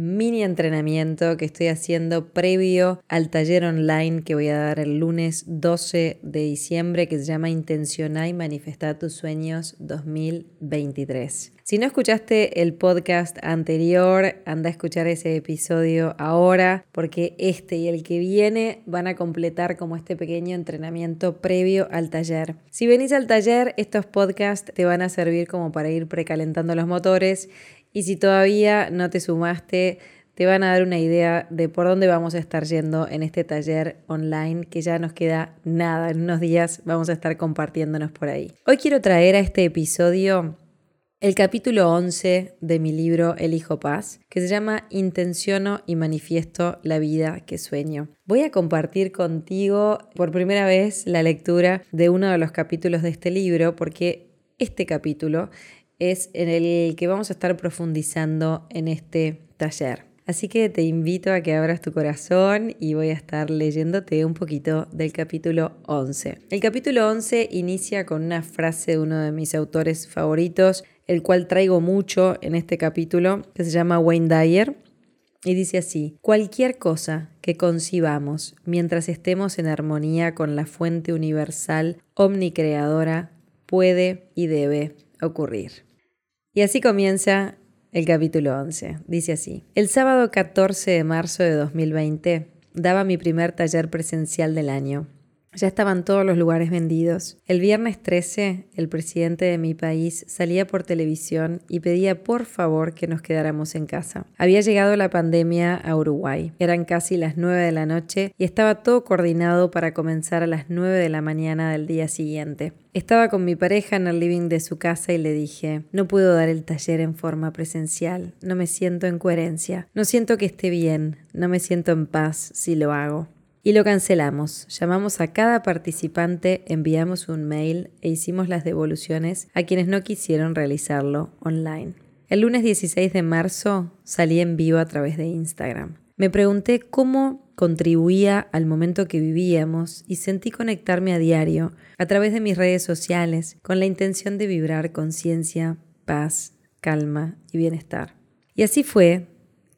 mini entrenamiento que estoy haciendo previo al taller online que voy a dar el lunes 12 de diciembre que se llama Intencioná y Manifestar tus sueños 2023. Si no escuchaste el podcast anterior, anda a escuchar ese episodio ahora porque este y el que viene van a completar como este pequeño entrenamiento previo al taller. Si venís al taller, estos podcasts te van a servir como para ir precalentando los motores y si todavía no te sumaste, te van a dar una idea de por dónde vamos a estar yendo en este taller online que ya nos queda nada. En unos días vamos a estar compartiéndonos por ahí. Hoy quiero traer a este episodio el capítulo 11 de mi libro El Hijo Paz, que se llama Intenciono y manifiesto la vida que sueño. Voy a compartir contigo por primera vez la lectura de uno de los capítulos de este libro porque este capítulo es en el que vamos a estar profundizando en este taller. Así que te invito a que abras tu corazón y voy a estar leyéndote un poquito del capítulo 11. El capítulo 11 inicia con una frase de uno de mis autores favoritos, el cual traigo mucho en este capítulo, que se llama Wayne Dyer. Y dice así, cualquier cosa que concibamos mientras estemos en armonía con la fuente universal omnicreadora puede y debe ocurrir. Y así comienza el capítulo 11. Dice así, el sábado 14 de marzo de 2020 daba mi primer taller presencial del año. Ya estaban todos los lugares vendidos. El viernes 13, el presidente de mi país salía por televisión y pedía por favor que nos quedáramos en casa. Había llegado la pandemia a Uruguay. Eran casi las 9 de la noche y estaba todo coordinado para comenzar a las 9 de la mañana del día siguiente. Estaba con mi pareja en el living de su casa y le dije, no puedo dar el taller en forma presencial, no me siento en coherencia, no siento que esté bien, no me siento en paz si lo hago. Y lo cancelamos. Llamamos a cada participante, enviamos un mail e hicimos las devoluciones a quienes no quisieron realizarlo online. El lunes 16 de marzo salí en vivo a través de Instagram. Me pregunté cómo contribuía al momento que vivíamos y sentí conectarme a diario a través de mis redes sociales con la intención de vibrar conciencia, paz, calma y bienestar. Y así fue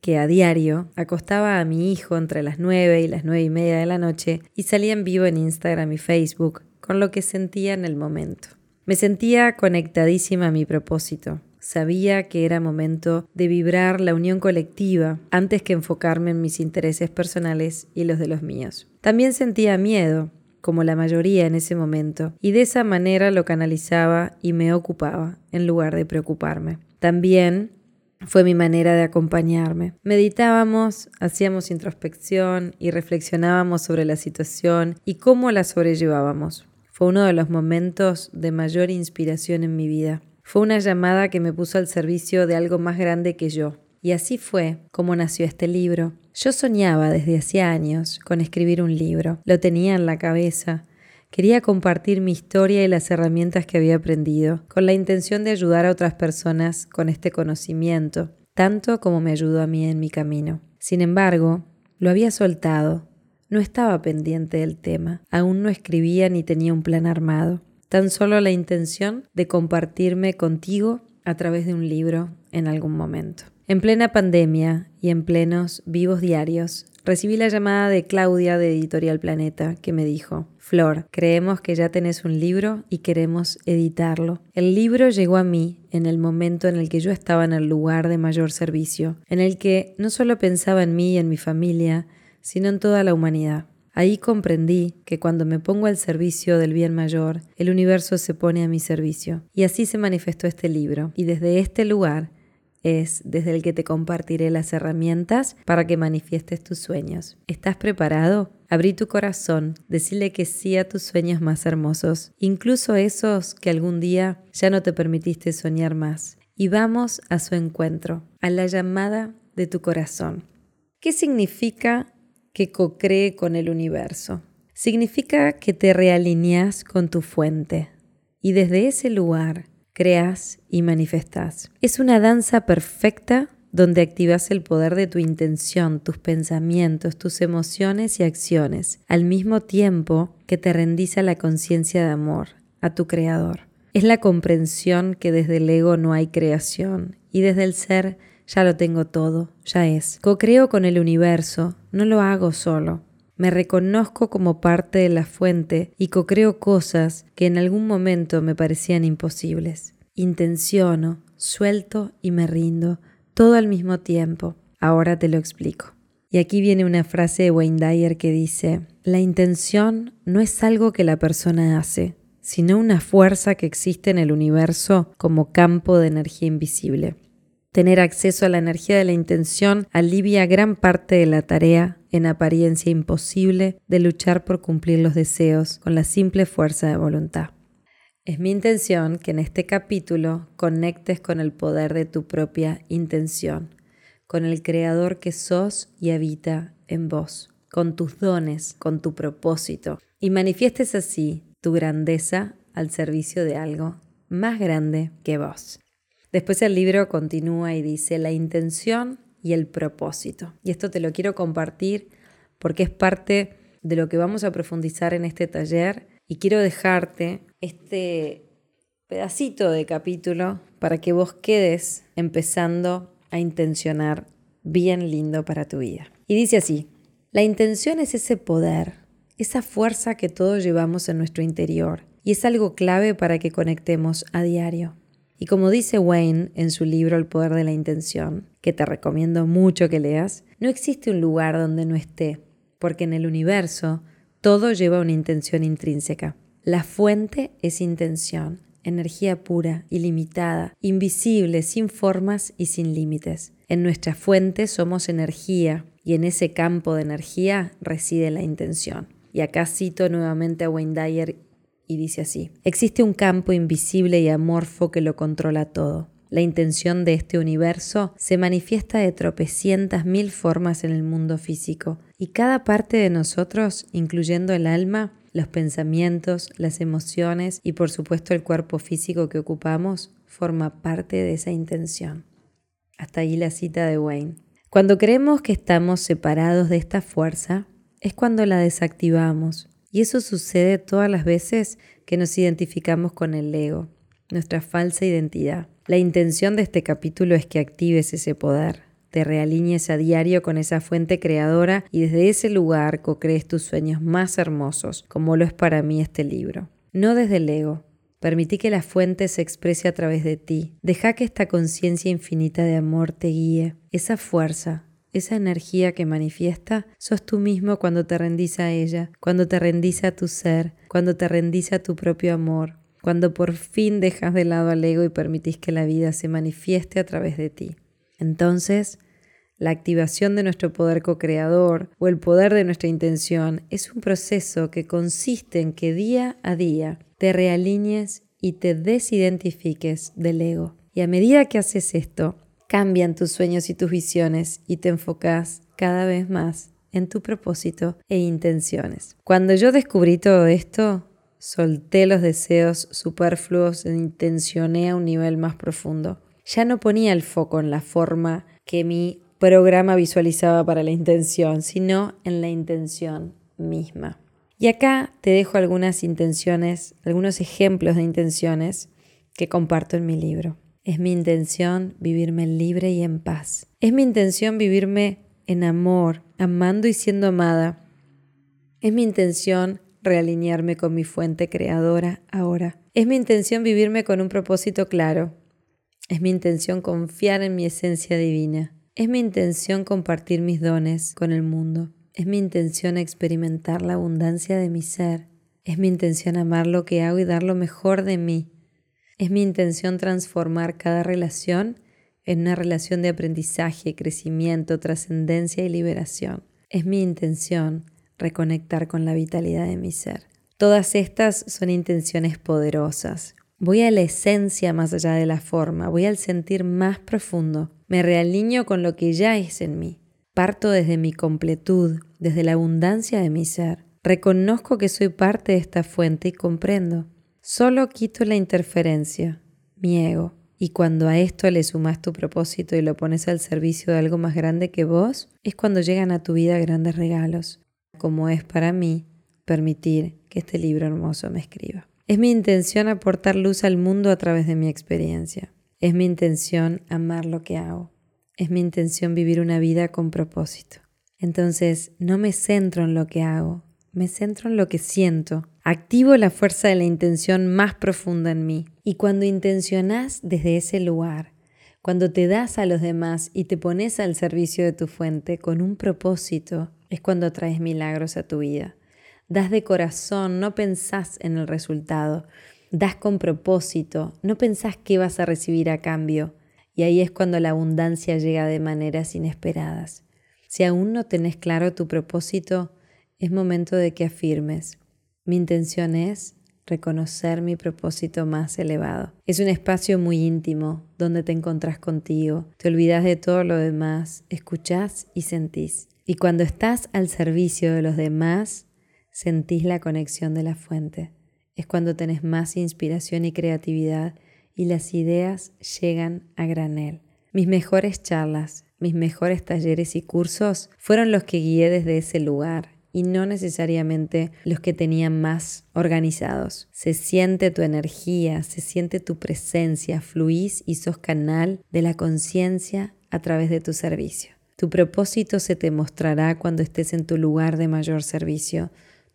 que a diario acostaba a mi hijo entre las 9 y las nueve y media de la noche y salía en vivo en Instagram y Facebook con lo que sentía en el momento. Me sentía conectadísima a mi propósito. Sabía que era momento de vibrar la unión colectiva antes que enfocarme en mis intereses personales y los de los míos. También sentía miedo, como la mayoría en ese momento, y de esa manera lo canalizaba y me ocupaba en lugar de preocuparme. También fue mi manera de acompañarme. Meditábamos, hacíamos introspección y reflexionábamos sobre la situación y cómo la sobrellevábamos. Fue uno de los momentos de mayor inspiración en mi vida. Fue una llamada que me puso al servicio de algo más grande que yo. Y así fue como nació este libro. Yo soñaba desde hacía años con escribir un libro. Lo tenía en la cabeza, Quería compartir mi historia y las herramientas que había aprendido, con la intención de ayudar a otras personas con este conocimiento, tanto como me ayudó a mí en mi camino. Sin embargo, lo había soltado, no estaba pendiente del tema, aún no escribía ni tenía un plan armado, tan solo la intención de compartirme contigo a través de un libro en algún momento. En plena pandemia y en plenos vivos diarios, recibí la llamada de Claudia de Editorial Planeta que me dijo, Flor, creemos que ya tenés un libro y queremos editarlo. El libro llegó a mí en el momento en el que yo estaba en el lugar de mayor servicio, en el que no solo pensaba en mí y en mi familia, sino en toda la humanidad. Ahí comprendí que cuando me pongo al servicio del bien mayor, el universo se pone a mi servicio. Y así se manifestó este libro. Y desde este lugar es desde el que te compartiré las herramientas para que manifiestes tus sueños. ¿Estás preparado? Abrí tu corazón, decirle que sí a tus sueños más hermosos, incluso esos que algún día ya no te permitiste soñar más. Y vamos a su encuentro, a la llamada de tu corazón. ¿Qué significa que co-cree con el universo. Significa que te realineas con tu fuente y desde ese lugar creas y manifestas. Es una danza perfecta donde activas el poder de tu intención, tus pensamientos, tus emociones y acciones, al mismo tiempo que te rendís a la conciencia de amor, a tu creador. Es la comprensión que desde el ego no hay creación y desde el ser ya lo tengo todo, ya es. Co-creo con el universo, no lo hago solo. Me reconozco como parte de la fuente y co-creo cosas que en algún momento me parecían imposibles. Intenciono, suelto y me rindo, todo al mismo tiempo. Ahora te lo explico. Y aquí viene una frase de Wayne Dyer que dice, la intención no es algo que la persona hace, sino una fuerza que existe en el universo como campo de energía invisible. Tener acceso a la energía de la intención alivia gran parte de la tarea, en apariencia imposible, de luchar por cumplir los deseos con la simple fuerza de voluntad. Es mi intención que en este capítulo conectes con el poder de tu propia intención, con el creador que sos y habita en vos, con tus dones, con tu propósito, y manifiestes así tu grandeza al servicio de algo más grande que vos. Después el libro continúa y dice la intención y el propósito. Y esto te lo quiero compartir porque es parte de lo que vamos a profundizar en este taller y quiero dejarte este pedacito de capítulo para que vos quedes empezando a intencionar bien lindo para tu vida. Y dice así, la intención es ese poder, esa fuerza que todos llevamos en nuestro interior y es algo clave para que conectemos a diario. Y como dice Wayne en su libro El poder de la intención, que te recomiendo mucho que leas, no existe un lugar donde no esté, porque en el universo todo lleva una intención intrínseca. La fuente es intención, energía pura, ilimitada, invisible, sin formas y sin límites. En nuestra fuente somos energía y en ese campo de energía reside la intención. Y acá cito nuevamente a Wayne Dyer y dice así, existe un campo invisible y amorfo que lo controla todo. La intención de este universo se manifiesta de tropecientas mil formas en el mundo físico y cada parte de nosotros, incluyendo el alma, los pensamientos, las emociones y por supuesto el cuerpo físico que ocupamos, forma parte de esa intención. Hasta ahí la cita de Wayne. Cuando creemos que estamos separados de esta fuerza, es cuando la desactivamos y eso sucede todas las veces que nos identificamos con el ego, nuestra falsa identidad. La intención de este capítulo es que actives ese poder, te realinees a diario con esa fuente creadora y desde ese lugar co-crees tus sueños más hermosos, como lo es para mí este libro. No desde el ego. Permití que la fuente se exprese a través de ti. Deja que esta conciencia infinita de amor te guíe. Esa fuerza, esa energía que manifiesta, sos tú mismo cuando te rendís a ella, cuando te rendís a tu ser, cuando te rendís a tu propio amor, cuando por fin dejas de lado al ego y permitís que la vida se manifieste a través de ti. Entonces, la activación de nuestro poder co-creador o el poder de nuestra intención es un proceso que consiste en que día a día te realinees y te desidentifiques del ego. Y a medida que haces esto, cambian tus sueños y tus visiones y te enfocas cada vez más en tu propósito e intenciones. Cuando yo descubrí todo esto, solté los deseos superfluos e intencioné a un nivel más profundo. Ya no ponía el foco en la forma que mi programa visualizaba para la intención, sino en la intención misma. Y acá te dejo algunas intenciones, algunos ejemplos de intenciones que comparto en mi libro. Es mi intención vivirme libre y en paz. Es mi intención vivirme en amor, amando y siendo amada. Es mi intención realinearme con mi fuente creadora ahora. Es mi intención vivirme con un propósito claro. Es mi intención confiar en mi esencia divina. Es mi intención compartir mis dones con el mundo. Es mi intención experimentar la abundancia de mi ser. Es mi intención amar lo que hago y dar lo mejor de mí. Es mi intención transformar cada relación en una relación de aprendizaje, crecimiento, trascendencia y liberación. Es mi intención reconectar con la vitalidad de mi ser. Todas estas son intenciones poderosas. Voy a la esencia más allá de la forma, voy al sentir más profundo. Me realineo con lo que ya es en mí. Parto desde mi completud, desde la abundancia de mi ser. Reconozco que soy parte de esta fuente y comprendo. Solo quito la interferencia, mi ego. Y cuando a esto le sumas tu propósito y lo pones al servicio de algo más grande que vos, es cuando llegan a tu vida grandes regalos, como es para mí permitir que este libro hermoso me escriba. Es mi intención aportar luz al mundo a través de mi experiencia. Es mi intención amar lo que hago. Es mi intención vivir una vida con propósito. Entonces, no me centro en lo que hago, me centro en lo que siento. Activo la fuerza de la intención más profunda en mí. Y cuando intencionás desde ese lugar, cuando te das a los demás y te pones al servicio de tu fuente con un propósito, es cuando traes milagros a tu vida. Das de corazón, no pensás en el resultado. Das con propósito, no pensás qué vas a recibir a cambio. Y ahí es cuando la abundancia llega de maneras inesperadas. Si aún no tenés claro tu propósito, es momento de que afirmes. Mi intención es reconocer mi propósito más elevado. Es un espacio muy íntimo donde te encontrás contigo, te olvidas de todo lo demás, escuchás y sentís. Y cuando estás al servicio de los demás, sentís la conexión de la fuente. Es cuando tenés más inspiración y creatividad y las ideas llegan a granel. Mis mejores charlas, mis mejores talleres y cursos fueron los que guié desde ese lugar y no necesariamente los que tenían más organizados. Se siente tu energía, se siente tu presencia, fluís y sos canal de la conciencia a través de tu servicio. Tu propósito se te mostrará cuando estés en tu lugar de mayor servicio.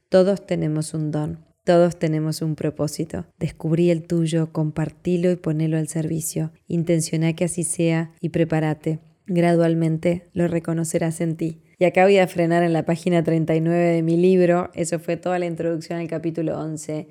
Todos tenemos un don, todos tenemos un propósito. Descubrí el tuyo, compartilo y ponelo al servicio. Intenciona que así sea y prepárate. Gradualmente lo reconocerás en ti. Y acá voy a frenar en la página 39 de mi libro. Eso fue toda la introducción al capítulo 11.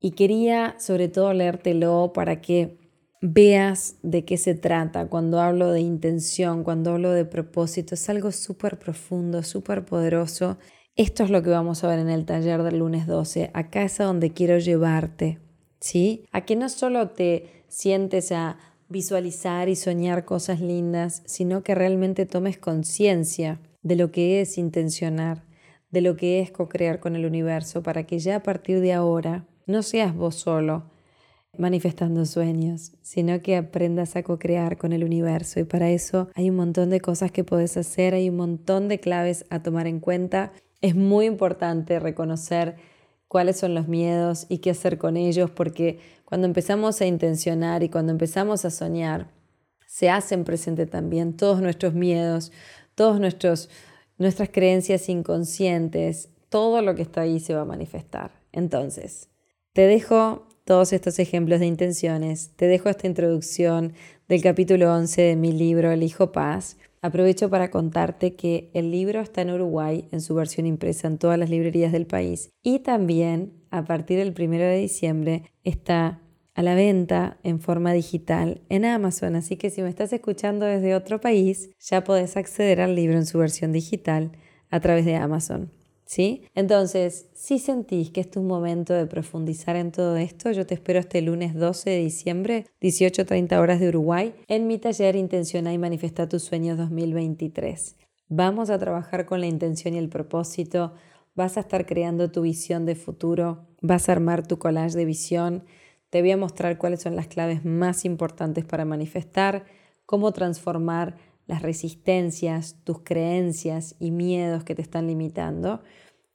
Y quería sobre todo leértelo para que veas de qué se trata cuando hablo de intención, cuando hablo de propósito. Es algo súper profundo, súper poderoso. Esto es lo que vamos a ver en el taller del lunes 12. Acá es a donde quiero llevarte, ¿sí? A que no solo te sientes a visualizar y soñar cosas lindas, sino que realmente tomes conciencia de lo que es intencionar, de lo que es co-crear con el universo, para que ya a partir de ahora no seas vos solo manifestando sueños, sino que aprendas a co-crear con el universo. Y para eso hay un montón de cosas que puedes hacer, hay un montón de claves a tomar en cuenta. Es muy importante reconocer cuáles son los miedos y qué hacer con ellos, porque cuando empezamos a intencionar y cuando empezamos a soñar, se hacen presente también todos nuestros miedos, todas nuestras creencias inconscientes, todo lo que está ahí se va a manifestar. Entonces, te dejo todos estos ejemplos de intenciones, te dejo esta introducción del capítulo 11 de mi libro El Hijo Paz. Aprovecho para contarte que el libro está en Uruguay en su versión impresa en todas las librerías del país y también a partir del 1 de diciembre está a la venta en forma digital en Amazon, así que si me estás escuchando desde otro país, ya podés acceder al libro en su versión digital a través de Amazon. ¿Sí? Entonces, si sentís que es tu momento de profundizar en todo esto, yo te espero este lunes 12 de diciembre, 18.30 horas de Uruguay, en mi taller Intenciona y Manifesta tus sueños 2023. Vamos a trabajar con la intención y el propósito, vas a estar creando tu visión de futuro, vas a armar tu collage de visión, te voy a mostrar cuáles son las claves más importantes para manifestar, cómo transformar las resistencias, tus creencias y miedos que te están limitando,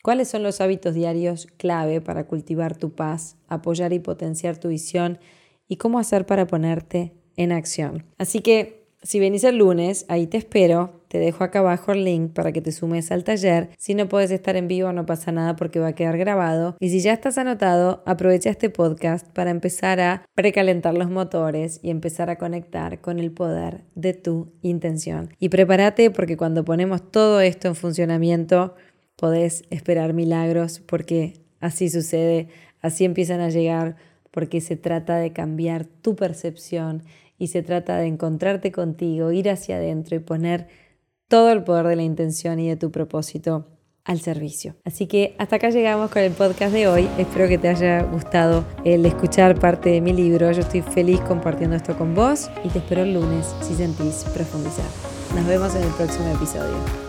cuáles son los hábitos diarios clave para cultivar tu paz, apoyar y potenciar tu visión y cómo hacer para ponerte en acción. Así que si venís el lunes, ahí te espero. Te dejo acá abajo el link para que te sumes al taller. Si no puedes estar en vivo, no pasa nada porque va a quedar grabado. Y si ya estás anotado, aprovecha este podcast para empezar a precalentar los motores y empezar a conectar con el poder de tu intención. Y prepárate porque cuando ponemos todo esto en funcionamiento, podés esperar milagros porque así sucede, así empiezan a llegar porque se trata de cambiar tu percepción y se trata de encontrarte contigo, ir hacia adentro y poner todo el poder de la intención y de tu propósito al servicio. Así que hasta acá llegamos con el podcast de hoy. Espero que te haya gustado el escuchar parte de mi libro. Yo estoy feliz compartiendo esto con vos y te espero el lunes si sentís profundizar. Nos vemos en el próximo episodio.